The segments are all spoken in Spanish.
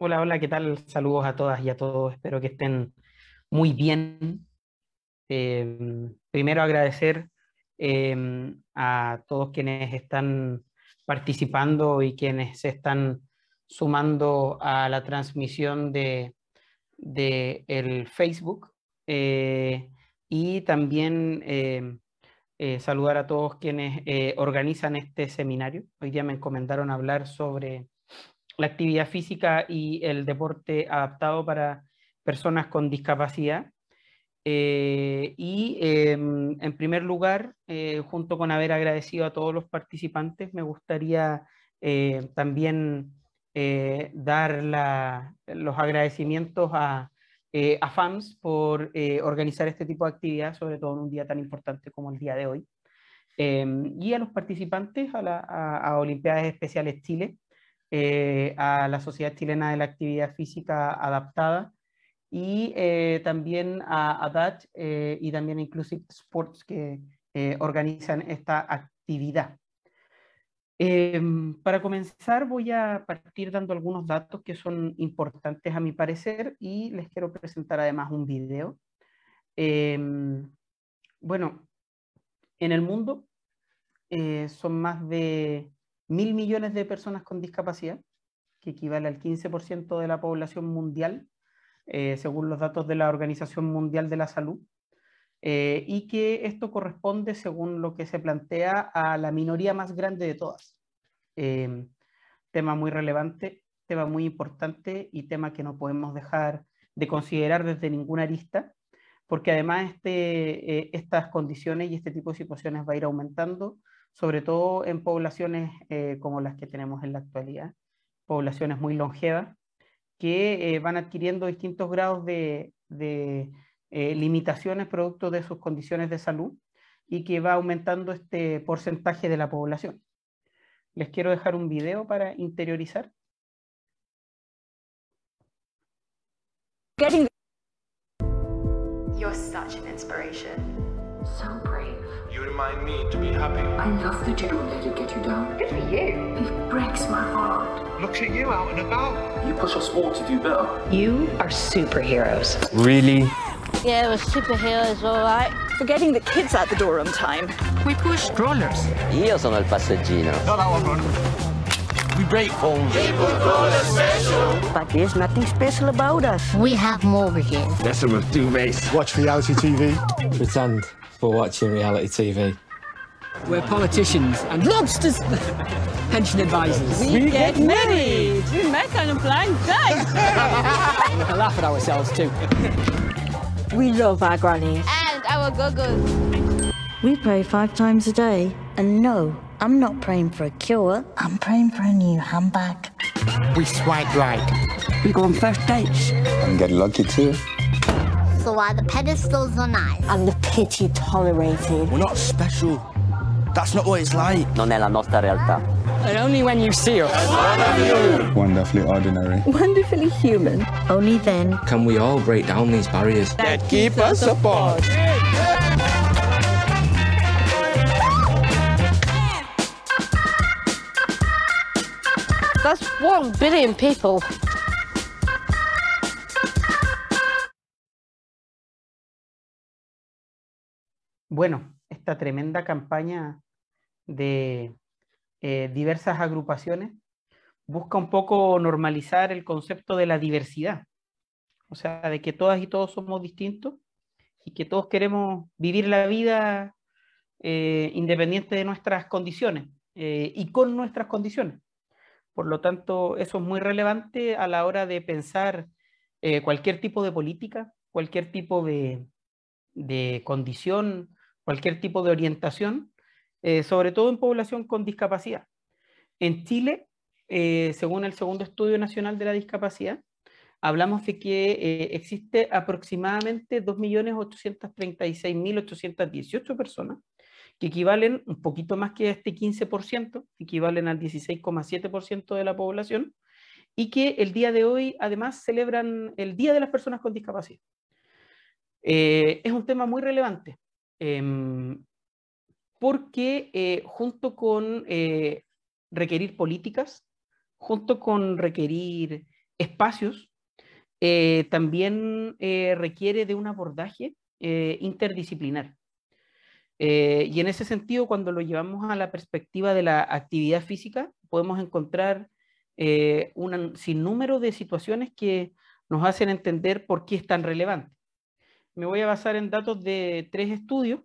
Hola, hola, ¿qué tal? Saludos a todas y a todos. Espero que estén muy bien. Em, primero agradecer em, a todos quienes están participando y quienes se están sumando a la transmisión de, de el Facebook eh, y también em, eh, saludar a todos quienes eh, organizan este seminario. Hoy día me encomendaron hablar sobre la actividad física y el deporte adaptado para personas con discapacidad. Eh, y em, en primer lugar, eh, junto con haber agradecido a todos los participantes, me gustaría eh, también dar los agradecimientos a, a FAMS por organizar este tipo de actividad, sobre todo en un día tan importante como el día de hoy. Em, y a los participantes a, la, a Olimpiadas Especiales Chile, eh, a la Sociedad Chilena de la Actividad Física Adaptada y eh, también a ADACH eh, y también a Inclusive Sports que organizan esta actividad. Em, para comenzar voy a partir dando algunos datos que son importantes a mi parecer y les quiero presentar además un video. Em, bueno, en el mundo son más de mil millones de personas con discapacidad, que equivale al 15% de la población mundial, eh, según los datos de la Organización Mundial de la Salud, eh, y que esto corresponde, según lo que se plantea, a la minoría más grande de todas. Em, tema muy relevante, tema muy importante y tema que no podemos dejar de considerar desde ninguna arista, porque además este, eh, estas condiciones y este tipo de situaciones va a ir aumentando sobre todo en poblaciones eh, como las que tenemos en la actualidad, poblaciones muy longevas, que eh, van adquiriendo distintos grados de, eh, limitaciones producto de sus condiciones de salud y que va aumentando este porcentaje de la población. Les quiero dejar un video para interiorizar. You're such an inspiration. You remind me to be happy. I love that you don't let it get you down. Good for you. It breaks my heart. Look at you out and about. You push us all to do better. You are superheroes. Really? Yeah, we're superheroes, all right. For getting the kids out the door on time. We push strollers. Io sono il passeggino. No, that one, run. We break phones. People call us special. But there's nothing special about us. We have mortgages. Listen with duvets. Watch reality TV. Pretend for watching reality TV. We're politicians and lobsters. Pension advisors. We, we get, get married. married. We met on a blind date. we laugh at ourselves too. we love our grannies. And our goggles. We pray five times a day. And no, I'm not praying for a cure. I'm praying for a new handbag. We swipe right. We go on first dates. And get lucky too so why the pedestals are nice. And the pity tolerated. We're not special. That's not what it's like. Non è la nostra realtà. And only when you see us. Wonderfully ordinary. Wonderfully human. Only then can we all break down these barriers that keep us apart. That's one billion people. Bueno, esta tremenda campaña de eh, diversas agrupaciones busca un poco normalizar el concepto de la diversidad, o sea, de que todas y todos somos distintos y que todos queremos vivir la vida eh, independiente de nuestras condiciones eh, y con nuestras condiciones. Por lo tanto, eso es muy relevante a la hora de pensar cualquier tipo de política, cualquier tipo de, de condición cualquier tipo de orientación, eh, sobre todo en población con discapacidad. En Chile, eh, según el segundo estudio nacional de la discapacidad, hablamos de que eh, existe aproximadamente 2.836.818 personas, que equivalen un poquito más que este 15%, equivalen al 16,7% de la población, y que el día de hoy además celebran el Día de las Personas con Discapacidad. es un tema muy relevante, Em, porque eh, junto con eh, requerir políticas, junto con requerir espacios, también requiere de un abordaje interdisciplinar. y en ese sentido, cuando lo llevamos a la perspectiva de la actividad física, podemos encontrar un sinnúmero de situaciones que nos hacen entender por qué es tan relevante. Me voy a basar en datos de tres estudios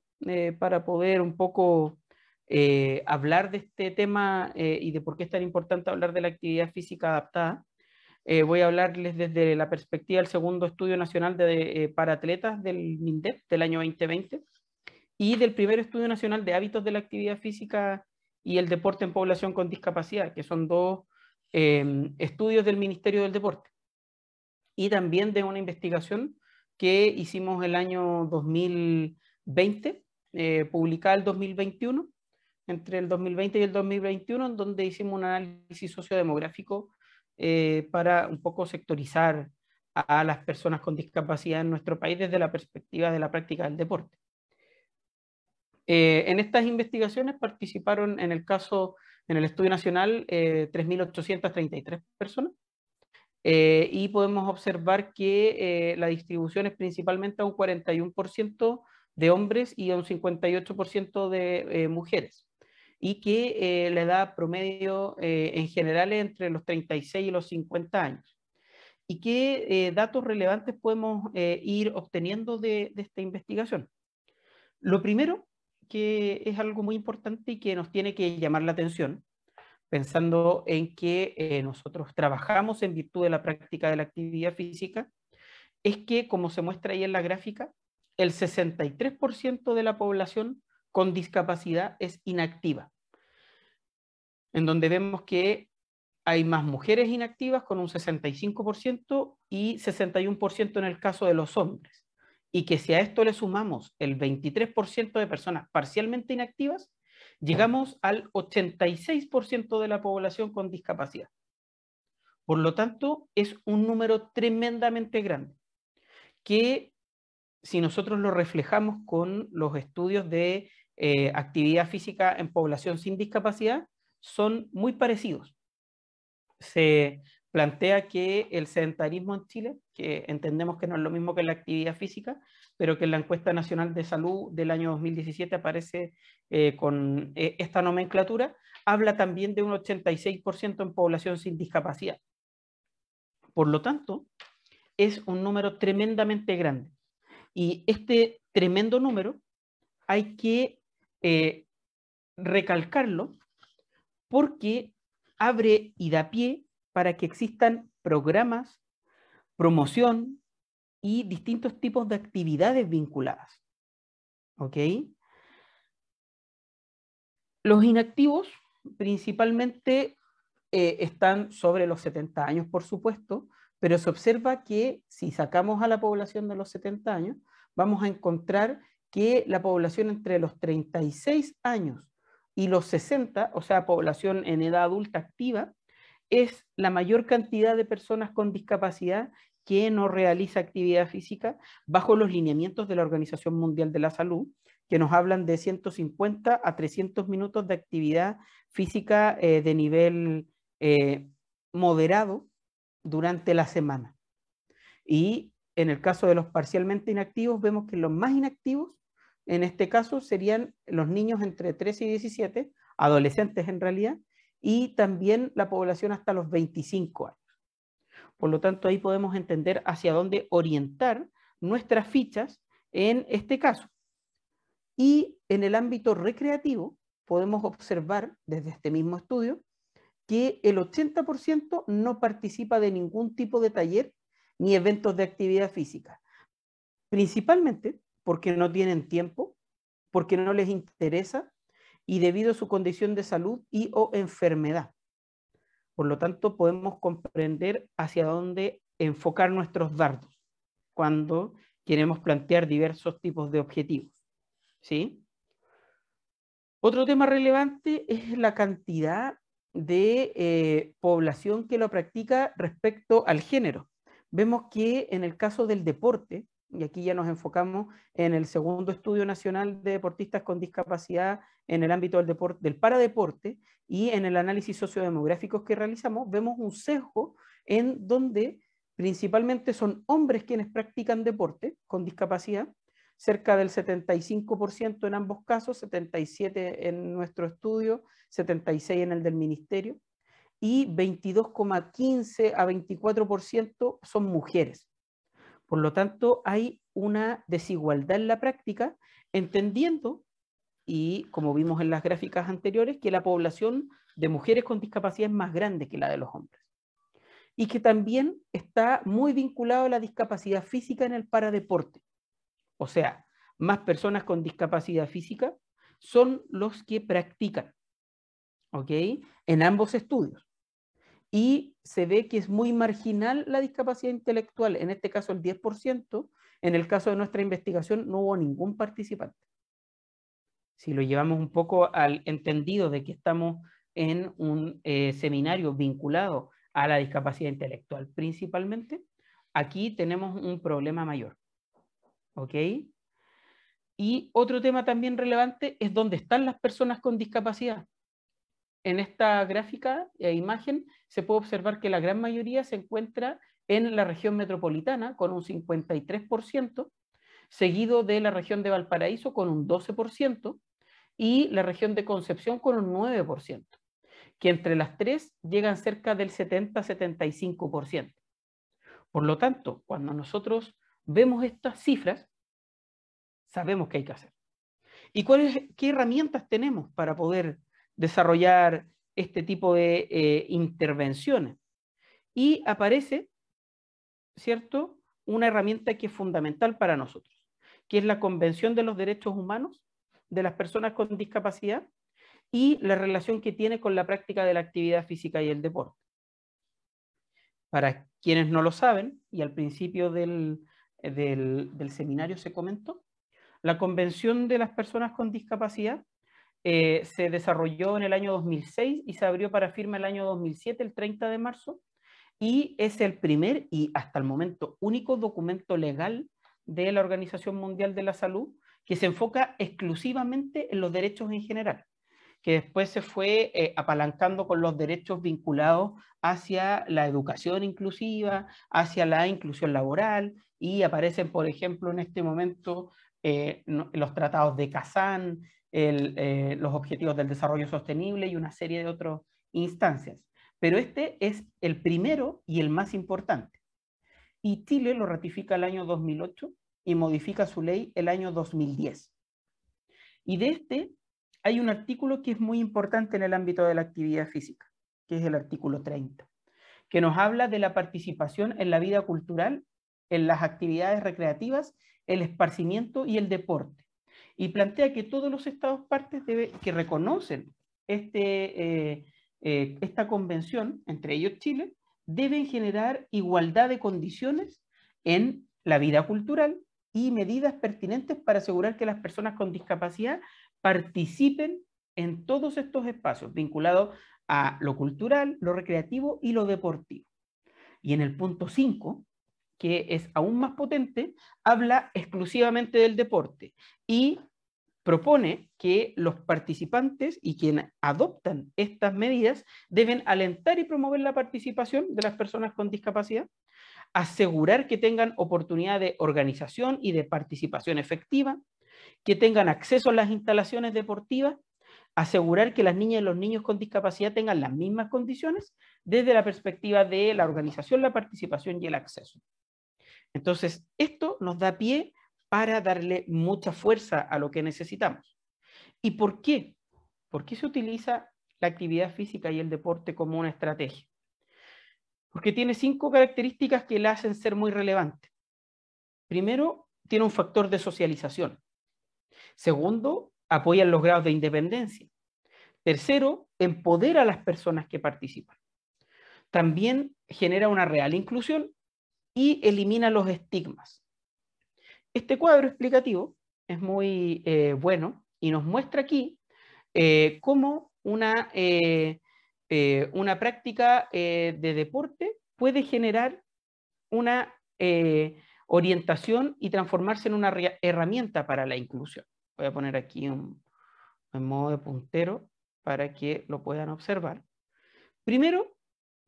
para poder un poco eh, hablar de este tema eh, y de por qué es tan importante hablar de la actividad física adaptada. Eh, voy a hablarles desde la perspectiva del segundo estudio nacional de, para atletas del MINDEP del año 2020 y del primer estudio nacional de hábitos de la actividad física y el deporte en población con discapacidad, que son dos em, estudios del Ministerio del Deporte. Y también de una investigación que hicimos el año 2020, publicada el 2021, entre el 2020 y el 2021, en donde hicimos un análisis sociodemográfico eh, para un poco sectorizar a las personas con discapacidad en nuestro país desde la perspectiva de la práctica del deporte. Eh, en estas investigaciones participaron en el caso, en el estudio nacional, 3.833 eh, y podemos observar que la distribución es principalmente a un 41% de hombres y a un 58% de mujeres y que eh, la edad promedio eh, en general es entre los 36 y los 50 años. ¿Y qué eh, datos relevantes podemos ir obteniendo de, esta investigación? Lo primero, que es algo muy importante y que nos tiene que llamar la atención, pensando en que nosotros trabajamos en virtud de la práctica de la actividad física, es que, como se muestra ahí en la gráfica, el 63% de la población con discapacidad es inactiva en donde vemos que hay más mujeres inactivas con un 65% y 61% en el caso de los hombres. Y que si a esto le sumamos el 23% de personas parcialmente inactivas, llegamos al 86% de la población con discapacidad. Por lo tanto, es un número tremendamente grande, que si nosotros lo reflejamos con los estudios de eh, actividad física en población sin discapacidad, son muy parecidos. Se plantea que el sedentarismo en Chile, que entendemos que no es lo mismo que la actividad física, pero que en la encuesta nacional de salud del año 2017 aparece eh, con eh, esta nomenclatura, habla también de un 86% en población sin discapacidad. Por lo tanto, es un número tremendamente grande. Y este tremendo número hay que eh, recalcarlo porque abre y da pie para que existan programas, promoción y distintos tipos de actividades vinculadas. ¿Ok? Los inactivos principalmente eh, están sobre los 70 años, por supuesto, pero se observa que si sacamos a la población de los 70 años, vamos a encontrar que la población entre los 36 años y los 60, o sea, población en edad adulta activa, es la mayor cantidad de personas con discapacidad que no realiza actividad física bajo los lineamientos de la Organización Mundial de la Salud, que nos hablan de 150 a 300 minutos de actividad física eh, de nivel eh, moderado durante la semana. Y en el caso de los parcialmente inactivos, vemos que los más inactivos en este caso serían los niños entre 13 y 17, adolescentes en realidad, y también la población hasta los 25 años. Por lo tanto, ahí podemos entender hacia dónde orientar nuestras fichas en este caso. Y en el ámbito recreativo, podemos observar desde este mismo estudio que el 80% no participa de ningún tipo de taller ni eventos de actividad física. Principalmente porque no tienen tiempo, porque no les interesa y debido a su condición de salud y o enfermedad. Por lo tanto, podemos comprender hacia dónde enfocar nuestros dardos cuando queremos plantear diversos tipos de objetivos. ¿Sí? Otro tema relevante es la cantidad de eh, población que lo practica respecto al género. Vemos que en el caso del deporte, y aquí ya nos enfocamos en el segundo estudio nacional de deportistas con discapacidad en el ámbito del, deporte, del paradeporte y en el análisis sociodemográfico que realizamos, vemos un sesgo en donde principalmente son hombres quienes practican deporte con discapacidad, cerca del 75% en ambos casos, 77 en nuestro estudio, 76 en el del ministerio, y 22,15 a 24% son mujeres. Por lo tanto, hay una desigualdad en la práctica, entendiendo, y como vimos en las gráficas anteriores, que la población de mujeres con discapacidad es más grande que la de los hombres. Y que también está muy vinculado a la discapacidad física en el paradeporte. O sea, más personas con discapacidad física son los que practican, ¿ok? En ambos estudios. Y se ve que es muy marginal la discapacidad intelectual, en este caso el 10%, en el caso de nuestra investigación no hubo ningún participante. Si lo llevamos un poco al entendido de que estamos en un eh, seminario vinculado a la discapacidad intelectual principalmente, aquí tenemos un problema mayor. ¿Ok? Y otro tema también relevante es dónde están las personas con discapacidad. En esta gráfica e imagen se puede observar que la gran mayoría se encuentra en la región metropolitana con un 53%, seguido de la región de Valparaíso con un 12% y la región de Concepción con un 9% que entre las tres llegan cerca del 70-75%. Por lo tanto, cuando nosotros vemos estas cifras, sabemos qué hay que hacer. ¿Y cuáles, qué herramientas tenemos para poder desarrollar este tipo de eh, intervenciones? Y aparece, ¿cierto?, una herramienta que es fundamental para nosotros, que es la Convención de los Derechos Humanos de las Personas con Discapacidad, y la relación que tiene con la práctica de la actividad física y el deporte. Para quienes no lo saben, y al principio del, del, seminario se comentó, la Convención de las Personas con Discapacidad eh, se desarrolló en el año 2006 y se abrió para firma el año 2007, el 30 de marzo, y es el primer y hasta el momento único documento legal de la Organización Mundial de la Salud que se enfoca exclusivamente en los derechos en general que después se fue eh, apalancando con los derechos vinculados hacia la educación inclusiva, hacia la inclusión laboral, y aparecen, por ejemplo, en este momento eh, los tratados de Kazán, eh, los objetivos del desarrollo sostenible y una serie de otras instancias. Pero este es el primero y el más importante. Y Chile lo ratifica el año 2008 y modifica su ley el año 2010. Y de este hay un artículo que es muy importante en el ámbito de la actividad física, que es el artículo 30, que nos habla de la participación en la vida cultural, en las actividades recreativas, el esparcimiento y el deporte. Y plantea que todos los estados partes que reconocen este, eh, eh, esta convención, entre ellos Chile, deben generar igualdad de condiciones en la vida cultural y medidas pertinentes para asegurar que las personas con discapacidad participen en todos estos espacios vinculados a lo cultural, lo recreativo y lo deportivo. Y en el punto 5, que es aún más potente, habla exclusivamente del deporte y propone que los participantes y quienes adoptan estas medidas deben alentar y promover la participación de las personas con discapacidad, asegurar que tengan oportunidad de organización y de participación efectiva, que tengan acceso a las instalaciones deportivas, asegurar que las niñas y los niños con discapacidad tengan las mismas condiciones desde la perspectiva de la organización, la participación y el acceso. Entonces, esto nos da pie para darle mucha fuerza a lo que necesitamos. ¿Y por qué? ¿Por qué se utiliza la actividad física y el deporte como una estrategia? Porque tiene cinco características que la hacen ser muy relevante. Primero, tiene un factor de socialización. Segundo, apoyan los grados de independencia. Tercero, empodera a las personas que participan. También genera una real inclusión y elimina los estigmas. Este cuadro explicativo es muy eh, bueno y nos muestra aquí eh, cómo una, eh, una práctica de deporte puede generar una orientación y transformarse en una herramienta para la inclusión. Voy a poner aquí un, en modo de puntero para que lo puedan observar. Primero,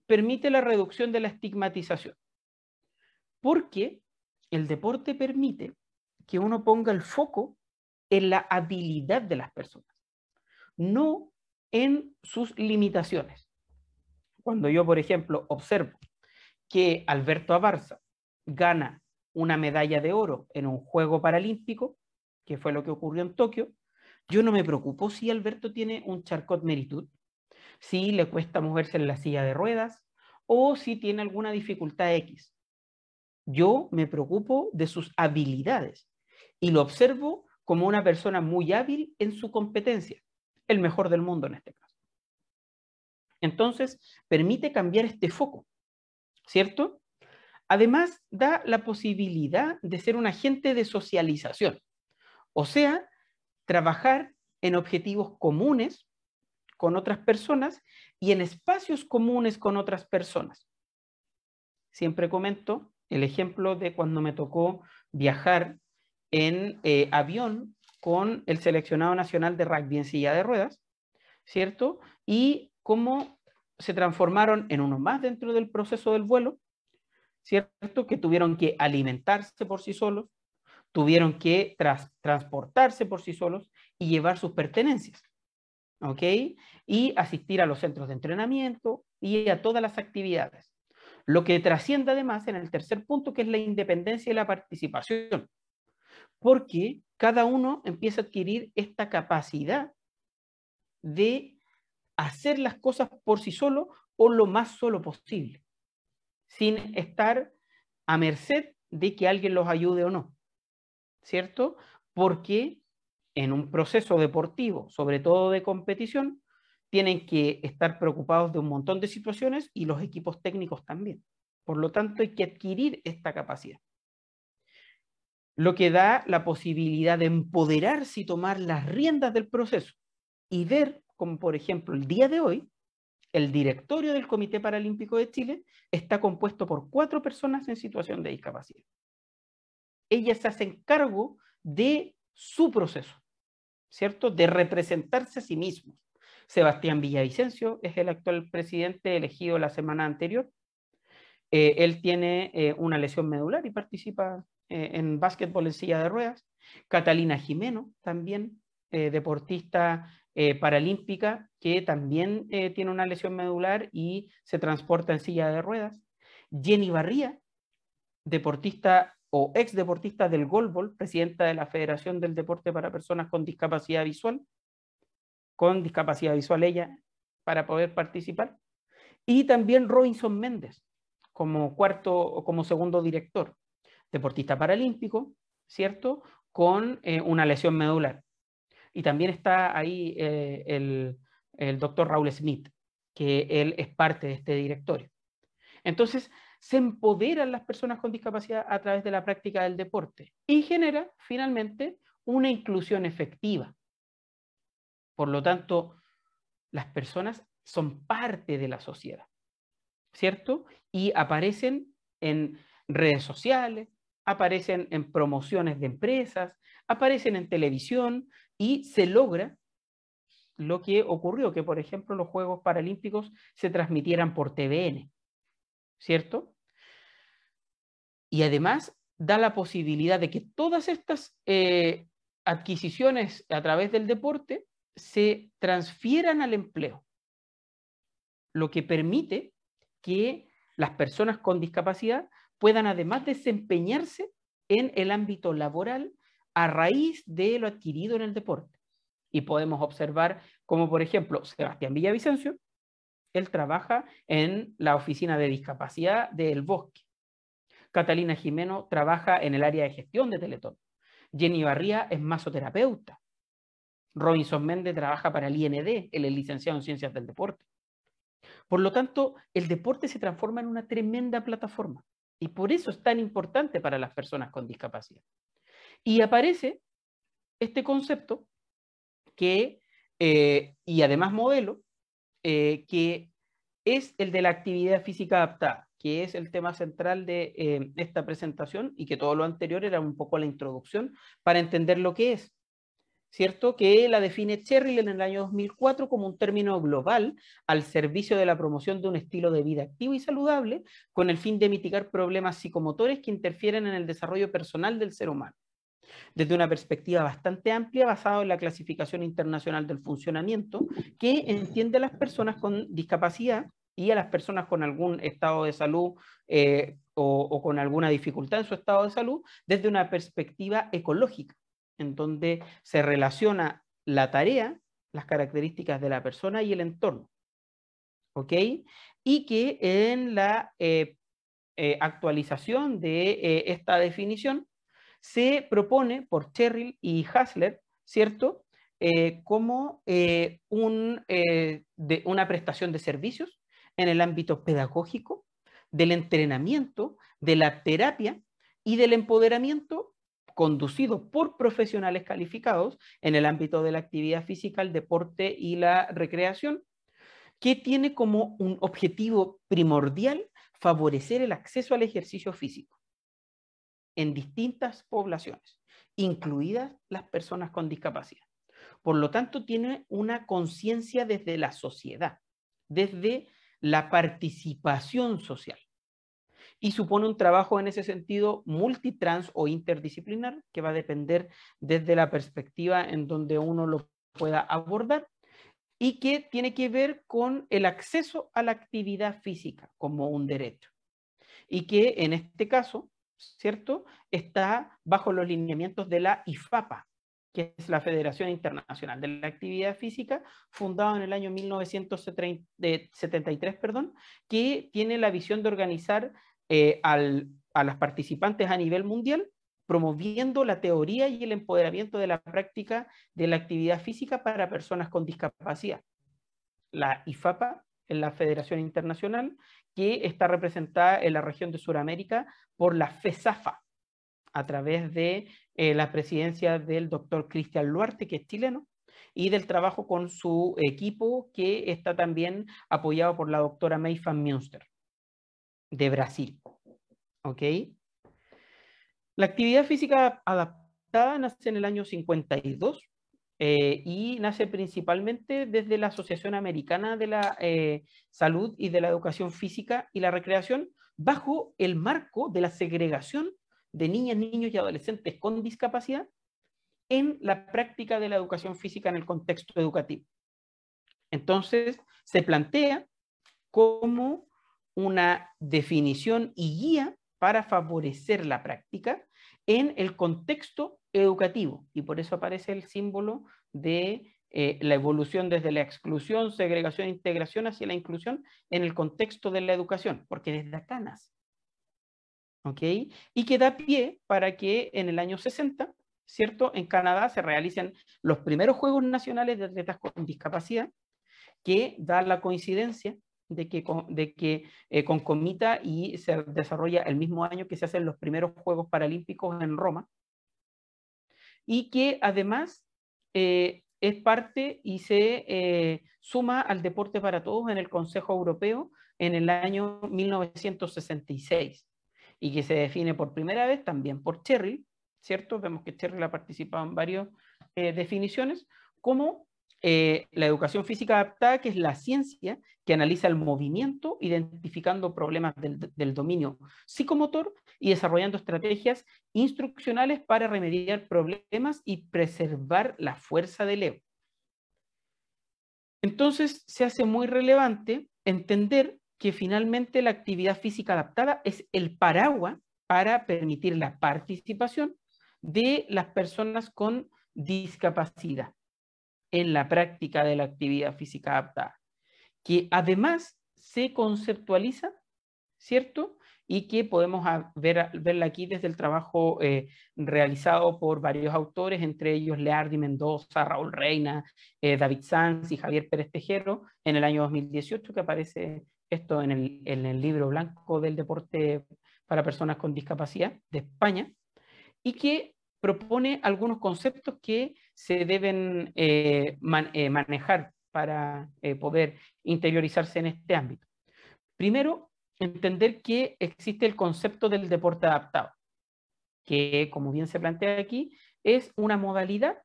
permite la reducción de la estigmatización. Porque el deporte permite que uno ponga el foco en la habilidad de las personas, no en sus limitaciones. Cuando yo, por ejemplo, observo que Alberto Abarza gana una medalla de oro en un juego paralímpico, que fue lo que ocurrió en Tokio, yo no me preocupo si Alberto tiene un charcot meritud, si le cuesta moverse en la silla de ruedas o si tiene alguna dificultad X. Yo me preocupo de sus habilidades y lo observo como una persona muy hábil en su competencia, el mejor del mundo en este caso. Entonces, permite cambiar este foco, ¿cierto? Además, da la posibilidad de ser un agente de socialización, o sea, trabajar en objetivos comunes con otras personas y en espacios comunes con otras personas. Siempre comento el ejemplo de cuando me tocó viajar en eh, avión con el seleccionado nacional de rugby en silla de ruedas, ¿cierto? Y cómo se transformaron en uno más dentro del proceso del vuelo, ¿cierto? Que tuvieron que alimentarse por sí solos, tuvieron que transportarse por sí solos y llevar sus pertenencias, ¿ok? Y asistir a los centros de entrenamiento y a todas las actividades. Lo que trasciende además en el tercer punto, que es la independencia y la participación, porque cada uno empieza a adquirir esta capacidad de hacer las cosas por sí solo o lo más solo posible, sin estar a merced de que alguien los ayude o no, ¿cierto? Porque en un proceso deportivo, sobre todo de competición, tienen que estar preocupados de un montón de situaciones y los equipos técnicos también. Por lo tanto, hay que adquirir esta capacidad. Lo que da la posibilidad de empoderarse y tomar las riendas del proceso y ver, como por ejemplo el día de hoy, el directorio del Comité Paralímpico de Chile está compuesto por cuatro personas en situación de discapacidad. Ellas se hacen cargo de su proceso, ¿cierto? De representarse a sí mismos Sebastián Villavicencio es el actual presidente elegido la semana anterior. Eh, él tiene eh, una lesión medular y participa eh, en básquetbol en silla de ruedas. Catalina Jimeno, también deportista paralímpica, que también tiene una lesión medular y se transporta en silla de ruedas. Jenny Barría, deportista o ex deportista del Golbol, presidenta de la Federación del Deporte para Personas con Discapacidad Visual con discapacidad visual ella para poder participar. Y también Robinson Méndez como cuarto o como segundo director, deportista paralímpico, ¿cierto? Con eh, una lesión medular. Y también está ahí eh, el, el doctor Raúl Smith, que él es parte de este directorio. Entonces, se empoderan las personas con discapacidad a través de la práctica del deporte y genera finalmente una inclusión efectiva. Por lo tanto, las personas son parte de la sociedad, ¿cierto? Y aparecen en redes sociales, aparecen en promociones de empresas, aparecen en televisión y se logra lo que ocurrió, que por ejemplo los Juegos Paralímpicos se transmitieran por TVN, ¿cierto? Y además da la posibilidad de que todas estas eh, adquisiciones a través del deporte se transfieran al empleo, lo que permite que las personas con discapacidad puedan además desempeñarse en el ámbito laboral a raíz de lo adquirido en el deporte. Y podemos observar como, por ejemplo, Sebastián Villavicencio, él trabaja en la oficina de discapacidad del Bosque. Catalina Jimeno trabaja en el área de gestión de Teletón. Jenny Barría es masoterapeuta. Robinson Méndez trabaja para el IND, él es licenciado en Ciencias del Deporte. Por lo tanto, el deporte se transforma en una tremenda plataforma y por eso es tan importante para las personas con discapacidad. Y aparece este concepto que, eh, y además modelo, eh, que es el de la actividad física adaptada, que es el tema central de eh, esta presentación y que todo lo anterior era un poco la introducción para entender lo que es. ¿Cierto? Que la define Cherrill en el año 2004 como un término global al servicio de la promoción de un estilo de vida activo y saludable con el fin de mitigar problemas psicomotores que interfieren en el desarrollo personal del ser humano. Desde una perspectiva bastante amplia, basada en la clasificación internacional del funcionamiento, que entiende a las personas con discapacidad y a las personas con algún estado de salud eh, o con alguna dificultad en su estado de salud desde una perspectiva ecológica en donde se relaciona la tarea, las características de la persona y el entorno. ¿Ok? Y que en la eh, eh, actualización de eh, esta definición se propone por Cherrill y Hasler, ¿cierto? como un, de una prestación de servicios en el ámbito pedagógico, del entrenamiento, de la terapia y del empoderamiento conducido por profesionales calificados en el ámbito de la actividad física, el deporte y la recreación, que tiene como un objetivo primordial favorecer el acceso al ejercicio físico en distintas poblaciones, incluidas las personas con discapacidad. Por lo tanto, tiene una conciencia desde la sociedad, desde la participación social y supone un trabajo en ese sentido multitrans o interdisciplinar que va a depender desde la perspectiva en donde uno lo pueda abordar y que tiene que ver con el acceso a la actividad física como un derecho. Y que en este caso, ¿cierto? Está bajo los lineamientos de la IFAPA, que es la Federación Internacional de la Actividad Física, fundada en el año 1973, perdón, que tiene la visión de organizar eh, a las participantes a nivel mundial, promoviendo la teoría y el empoderamiento de la práctica de la actividad física para personas con discapacidad. La IFAPA es la Federación Internacional que está representada en la región de Sudamérica por la FESAFA, a través de eh, la presidencia del doctor Cristian Luarte, que es chileno, y del trabajo con su equipo, que está también apoyado por la doctora Mayfan Münster de Brasil. ¿Ok? La actividad física adaptada nace en el año 52 eh, y nace principalmente desde la Asociación Americana de la eh, Salud y de la Educación Física y la Recreación bajo el marco de la segregación de niñas, niños y adolescentes con discapacidad en la práctica de la educación física en el contexto educativo. Entonces, se plantea cómo una definición y guía para favorecer la práctica en el contexto educativo. Y por eso aparece el símbolo de eh, la evolución desde la exclusión, segregación integración hacia la inclusión en el contexto de la educación, porque desde acá nace. ¿Ok? Y que da pie para que en el año 60, ¿cierto? En Canadá se realicen los primeros Juegos Nacionales de Atletas con Discapacidad, que da la coincidencia de que, de que eh, concomita y se desarrolla el mismo año que se hacen los primeros Juegos Paralímpicos en Roma, y que además eh, es parte y se eh, suma al deporte para todos en el Consejo Europeo en el año 1966, y que se define por primera vez también por Cherry, ¿cierto? Vemos que Cherry ha participado en varias definiciones, como eh, la educación física adaptada, que es la ciencia que analiza el movimiento, identificando problemas del, dominio psicomotor y desarrollando estrategias instruccionales para remediar problemas y preservar la fuerza del ego. Entonces, se hace muy relevante entender que finalmente la actividad física adaptada es el paraguas para permitir la participación de las personas con discapacidad en la práctica de la actividad física adaptada, que además se conceptualiza, ¿cierto? Y que podemos ver, verla aquí desde el trabajo eh, realizado por varios autores, entre ellos Leardi Mendoza, Raúl Reina, eh, David Sanz y Javier Pérez Tejero, en el año 2018, que aparece esto en el, en el libro blanco del deporte para personas con discapacidad de España, y que propone algunos conceptos que se deben eh, eh, manejar para eh, poder interiorizarse en este ámbito. Primero, entender que existe el concepto del deporte adaptado, que como bien se plantea aquí, es una modalidad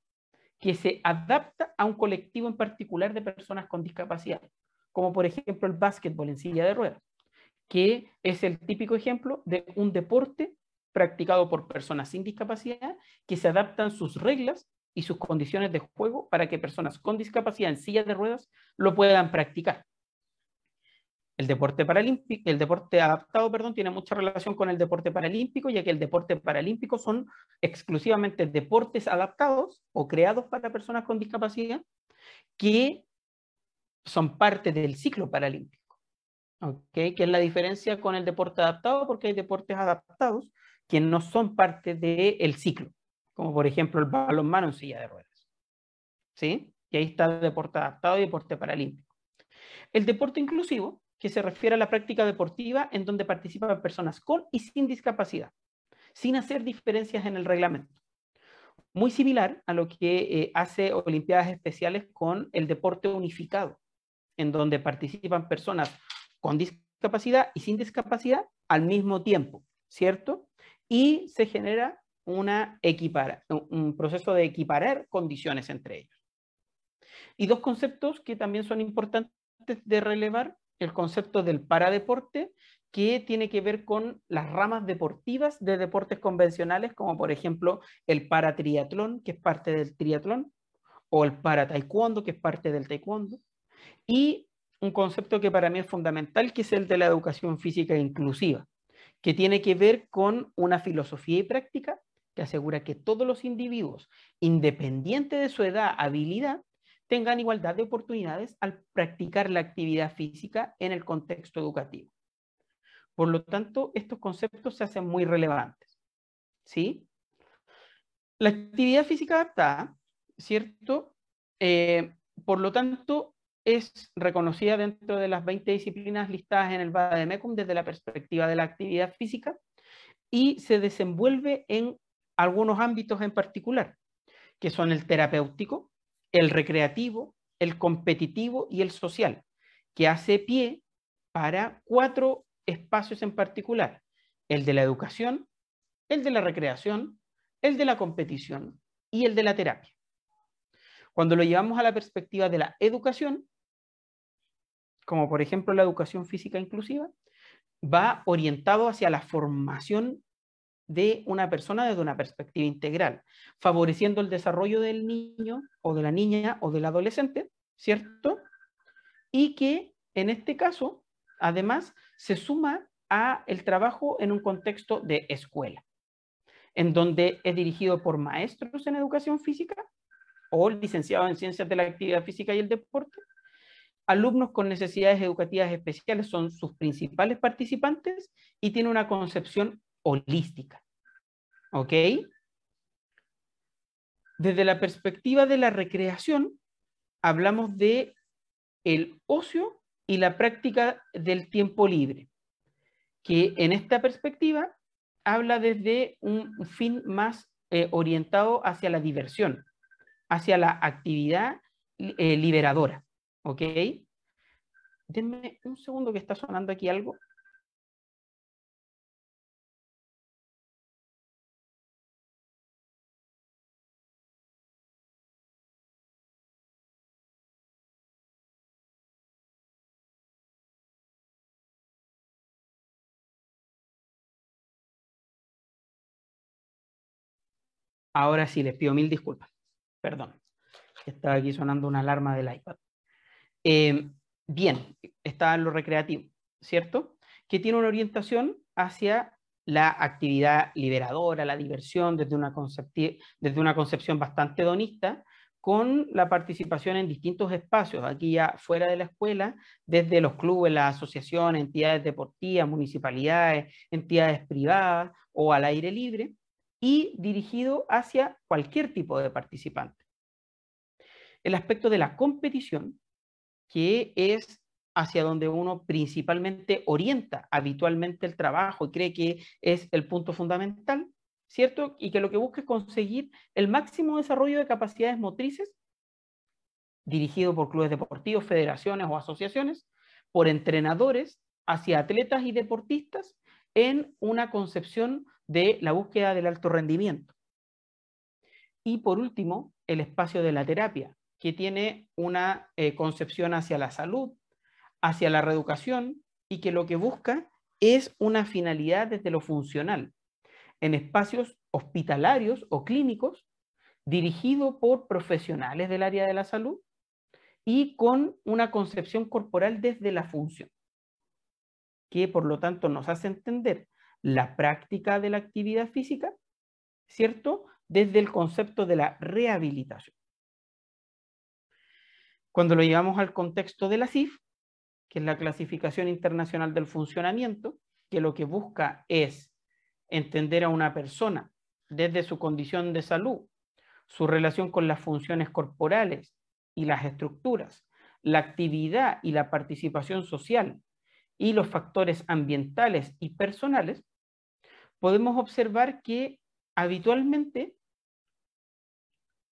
que se adapta a un colectivo en particular de personas con discapacidad, como por ejemplo el básquetbol en silla de ruedas, que es el típico ejemplo de un deporte practicado por personas sin discapacidad que se adaptan sus reglas y sus condiciones de juego para que personas con discapacidad en silla de ruedas lo puedan practicar. El deporte paralímpico, el deporte adaptado, perdón, tiene mucha relación con el deporte paralímpico, ya que el deporte paralímpico son exclusivamente deportes adaptados o creados para personas con discapacidad que son parte del ciclo paralímpico. ¿okay? Que es la diferencia con el deporte adaptado, porque hay deportes adaptados que no son parte del ciclo, como por ejemplo el balonmano en silla de ruedas. ¿Sí? Y ahí está el deporte adaptado y deporte paralímpico. El deporte inclusivo que se refiere a la práctica deportiva en donde participan personas con y sin discapacidad, sin hacer diferencias en el reglamento. Muy similar a lo que eh, hace Olimpiadas Especiales con el deporte unificado, en donde participan personas con discapacidad y sin discapacidad al mismo tiempo, ¿cierto? Y se genera una equipara, un proceso de equiparar condiciones entre ellos. Y dos conceptos que también son importantes de relevar el concepto del paradeporte, que tiene que ver con las ramas deportivas de deportes convencionales, como por ejemplo el paratriatlón, que es parte del triatlón, o el parataekwondo, que es parte del taekwondo, y un concepto que para mí es fundamental, que es el de la educación física inclusiva, que tiene que ver con una filosofía y práctica asegura que todos los individuos, independiente de su edad, habilidad, tengan igualdad de oportunidades al practicar la actividad física en el contexto educativo. Por lo tanto, estos conceptos se hacen muy relevantes. ¿Sí? La actividad física adaptada, ¿cierto? Eh, por lo tanto, es reconocida dentro de las 20 disciplinas listadas en el MECUM desde la perspectiva de la actividad física y se desenvuelve en algunos ámbitos en particular, que son el terapéutico, el recreativo, el competitivo y el social, que hace pie para cuatro espacios en particular, el de la educación, el de la recreación, el de la competición y el de la terapia. Cuando lo llevamos a la perspectiva de la educación, como por ejemplo la educación física inclusiva, va orientado hacia la formación de una persona desde una perspectiva integral, favoreciendo el desarrollo del niño o de la niña o del adolescente, ¿cierto? Y que en este caso, además, se suma a el trabajo en un contexto de escuela, en donde es dirigido por maestros en educación física o licenciados en ciencias de la actividad física y el deporte. Alumnos con necesidades educativas especiales son sus principales participantes y tiene una concepción holística. ¿Ok? Desde la perspectiva de la recreación, hablamos de el ocio y la práctica del tiempo libre, que en esta perspectiva habla desde un fin más eh, orientado hacia la diversión, hacia la actividad eh, liberadora. ¿Ok? Denme un segundo que está sonando aquí algo. Ahora sí, les pido mil disculpas. Perdón. Estaba aquí sonando una alarma del iPad. Em, bien, está lo recreativo, ¿cierto? Que tiene una orientación hacia la actividad liberadora, la diversión, desde una, desde una concepción bastante hedonista, con la participación en distintos espacios, aquí ya fuera de la escuela, desde los clubes, las asociaciones, entidades deportivas, municipalidades, entidades privadas o al aire libre, y dirigido hacia cualquier tipo de participante. El aspecto de la competición, que es hacia donde uno principalmente orienta habitualmente el trabajo y cree que es el punto fundamental, ¿cierto? Y que lo que busca es conseguir el máximo desarrollo de capacidades motrices, dirigido por clubes deportivos, federaciones o asociaciones, por entrenadores hacia atletas y deportistas en una concepción de la búsqueda del alto rendimiento. Y por último, el espacio de la terapia, que tiene una eh, concepción hacia la salud, hacia la reeducación y que lo que busca es una finalidad desde lo funcional, en espacios hospitalarios o clínicos, dirigido por profesionales del área de la salud y con una concepción corporal desde la función, que por lo tanto nos hace entender la práctica de la actividad física, ¿cierto? Desde el concepto de la rehabilitación. Cuando lo llevamos al contexto de la CIF, que es la clasificación internacional del funcionamiento, que lo que busca es entender a una persona desde su condición de salud, su relación con las funciones corporales y las estructuras, la actividad y la participación social y los factores ambientales y personales, podemos observar que habitualmente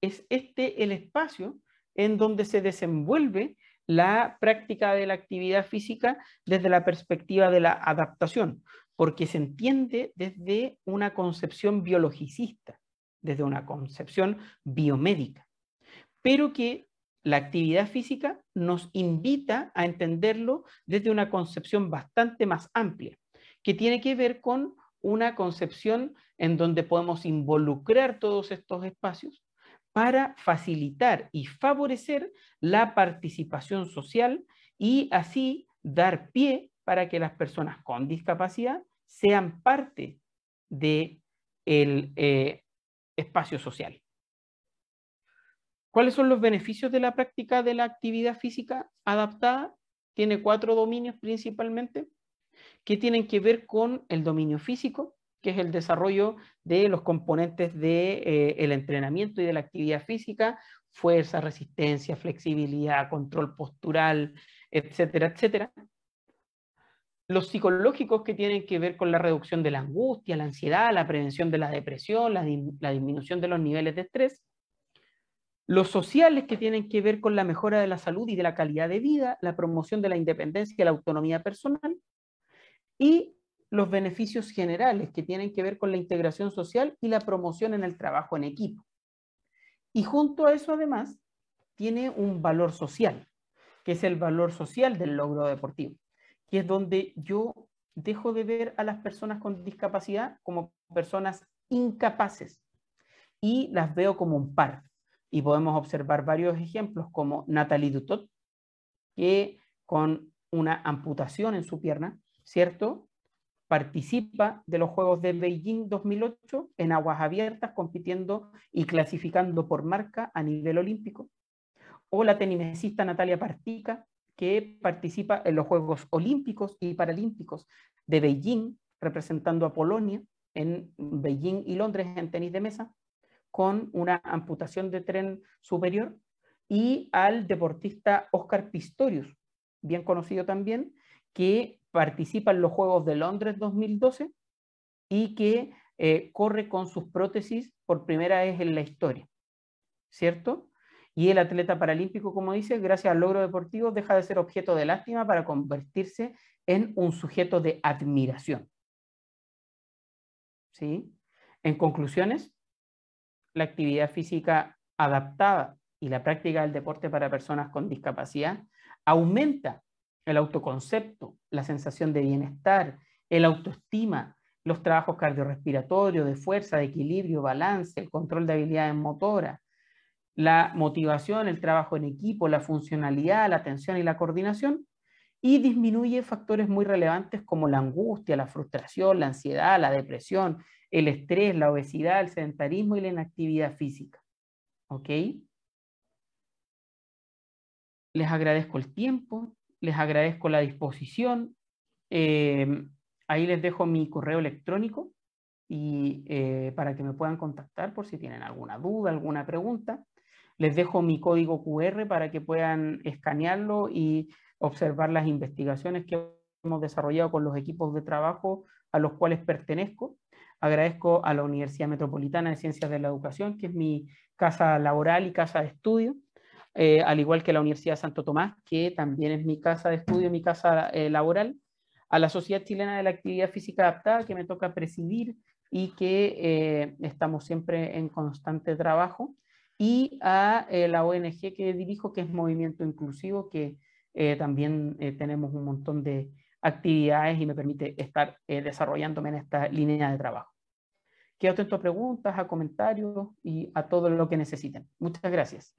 es este el espacio en donde se desenvuelve la práctica de la actividad física desde la perspectiva de la adaptación, porque se entiende desde una concepción biologicista, desde una concepción biomédica, pero que la actividad física nos invita a entenderlo desde una concepción bastante más amplia, que tiene que ver con una concepción en donde podemos involucrar todos estos espacios para facilitar y favorecer la participación social y así dar pie para que las personas con discapacidad sean parte del de eh, espacio social. ¿Cuáles son los beneficios de la práctica de la actividad física adaptada? Tiene cuatro dominios principalmente, que tienen que ver con el dominio físico, que es el desarrollo de los componentes del de, eh, entrenamiento y de la actividad física, fuerza, resistencia, flexibilidad, control postural, etcétera, etcétera. Los psicológicos que tienen que ver con la reducción de la angustia, la ansiedad, la prevención de la depresión, la, la disminución de los niveles de estrés. Los sociales que tienen que ver con la mejora de la salud y de la calidad de vida, la promoción de la independencia y la autonomía personal. Y los beneficios generales que tienen que ver con la integración social y la promoción en el trabajo en equipo. Y junto a eso, además, tiene un valor social, que es el valor social del logro deportivo, que es donde yo dejo de ver a las personas con discapacidad como personas incapaces y las veo como un par. Y podemos observar varios ejemplos como Natalie Dutot, que con una amputación en su pierna, ¿cierto? participa de los Juegos de Beijing 2008 en aguas abiertas, compitiendo y clasificando por marca a nivel olímpico. O la tenisista Natalia Partica, que participa en los Juegos Olímpicos y Paralímpicos de Beijing, representando a Polonia en Beijing y Londres en tenis de mesa, con una amputación de tren superior, y al deportista Oscar Pistorius, bien conocido también, que participa en los Juegos de Londres 2012 y que eh, corre con sus prótesis por primera vez en la historia, ¿cierto? Y el atleta paralímpico, como dice, gracias al logro deportivo, deja de ser objeto de lástima para convertirse en un sujeto de admiración. ¿Sí? En conclusiones, la actividad física adaptada y la práctica del deporte para personas con discapacidad aumenta el autoconcepto, la sensación de bienestar, el autoestima, los trabajos cardiorrespiratorios, de fuerza, de equilibrio, balance, el control de habilidades motoras, la motivación, el trabajo en equipo, la funcionalidad, la atención y la coordinación, y disminuye factores muy relevantes como la angustia, la frustración, la ansiedad, la depresión, el estrés, la obesidad, el sedentarismo y la inactividad física. ¿Ok? Les agradezco el tiempo, les agradezco la disposición. Eh, ahí les dejo mi correo electrónico y eh, para que me puedan contactar por si tienen alguna duda, alguna pregunta. Les dejo mi código QR para que puedan escanearlo y observar las investigaciones que hemos desarrollado con los equipos de trabajo a los cuales pertenezco. Agradezco a la Universidad Metropolitana de Ciencias de la Educación, que es mi casa laboral y casa de estudio, eh, al igual que la Universidad de Santo Tomás, que también es mi casa de estudio, mi casa eh, laboral, a la Sociedad Chilena de la Actividad Física Adaptada, que me toca presidir y que eh, estamos siempre en constante trabajo, y a la ONG que dirijo, que es Movimiento Inclusivo, que también tenemos un montón de actividades y me permite estar desarrollándome en esta línea de trabajo. Quedo atento a preguntas, a comentarios y a todo lo que necesiten. Muchas gracias.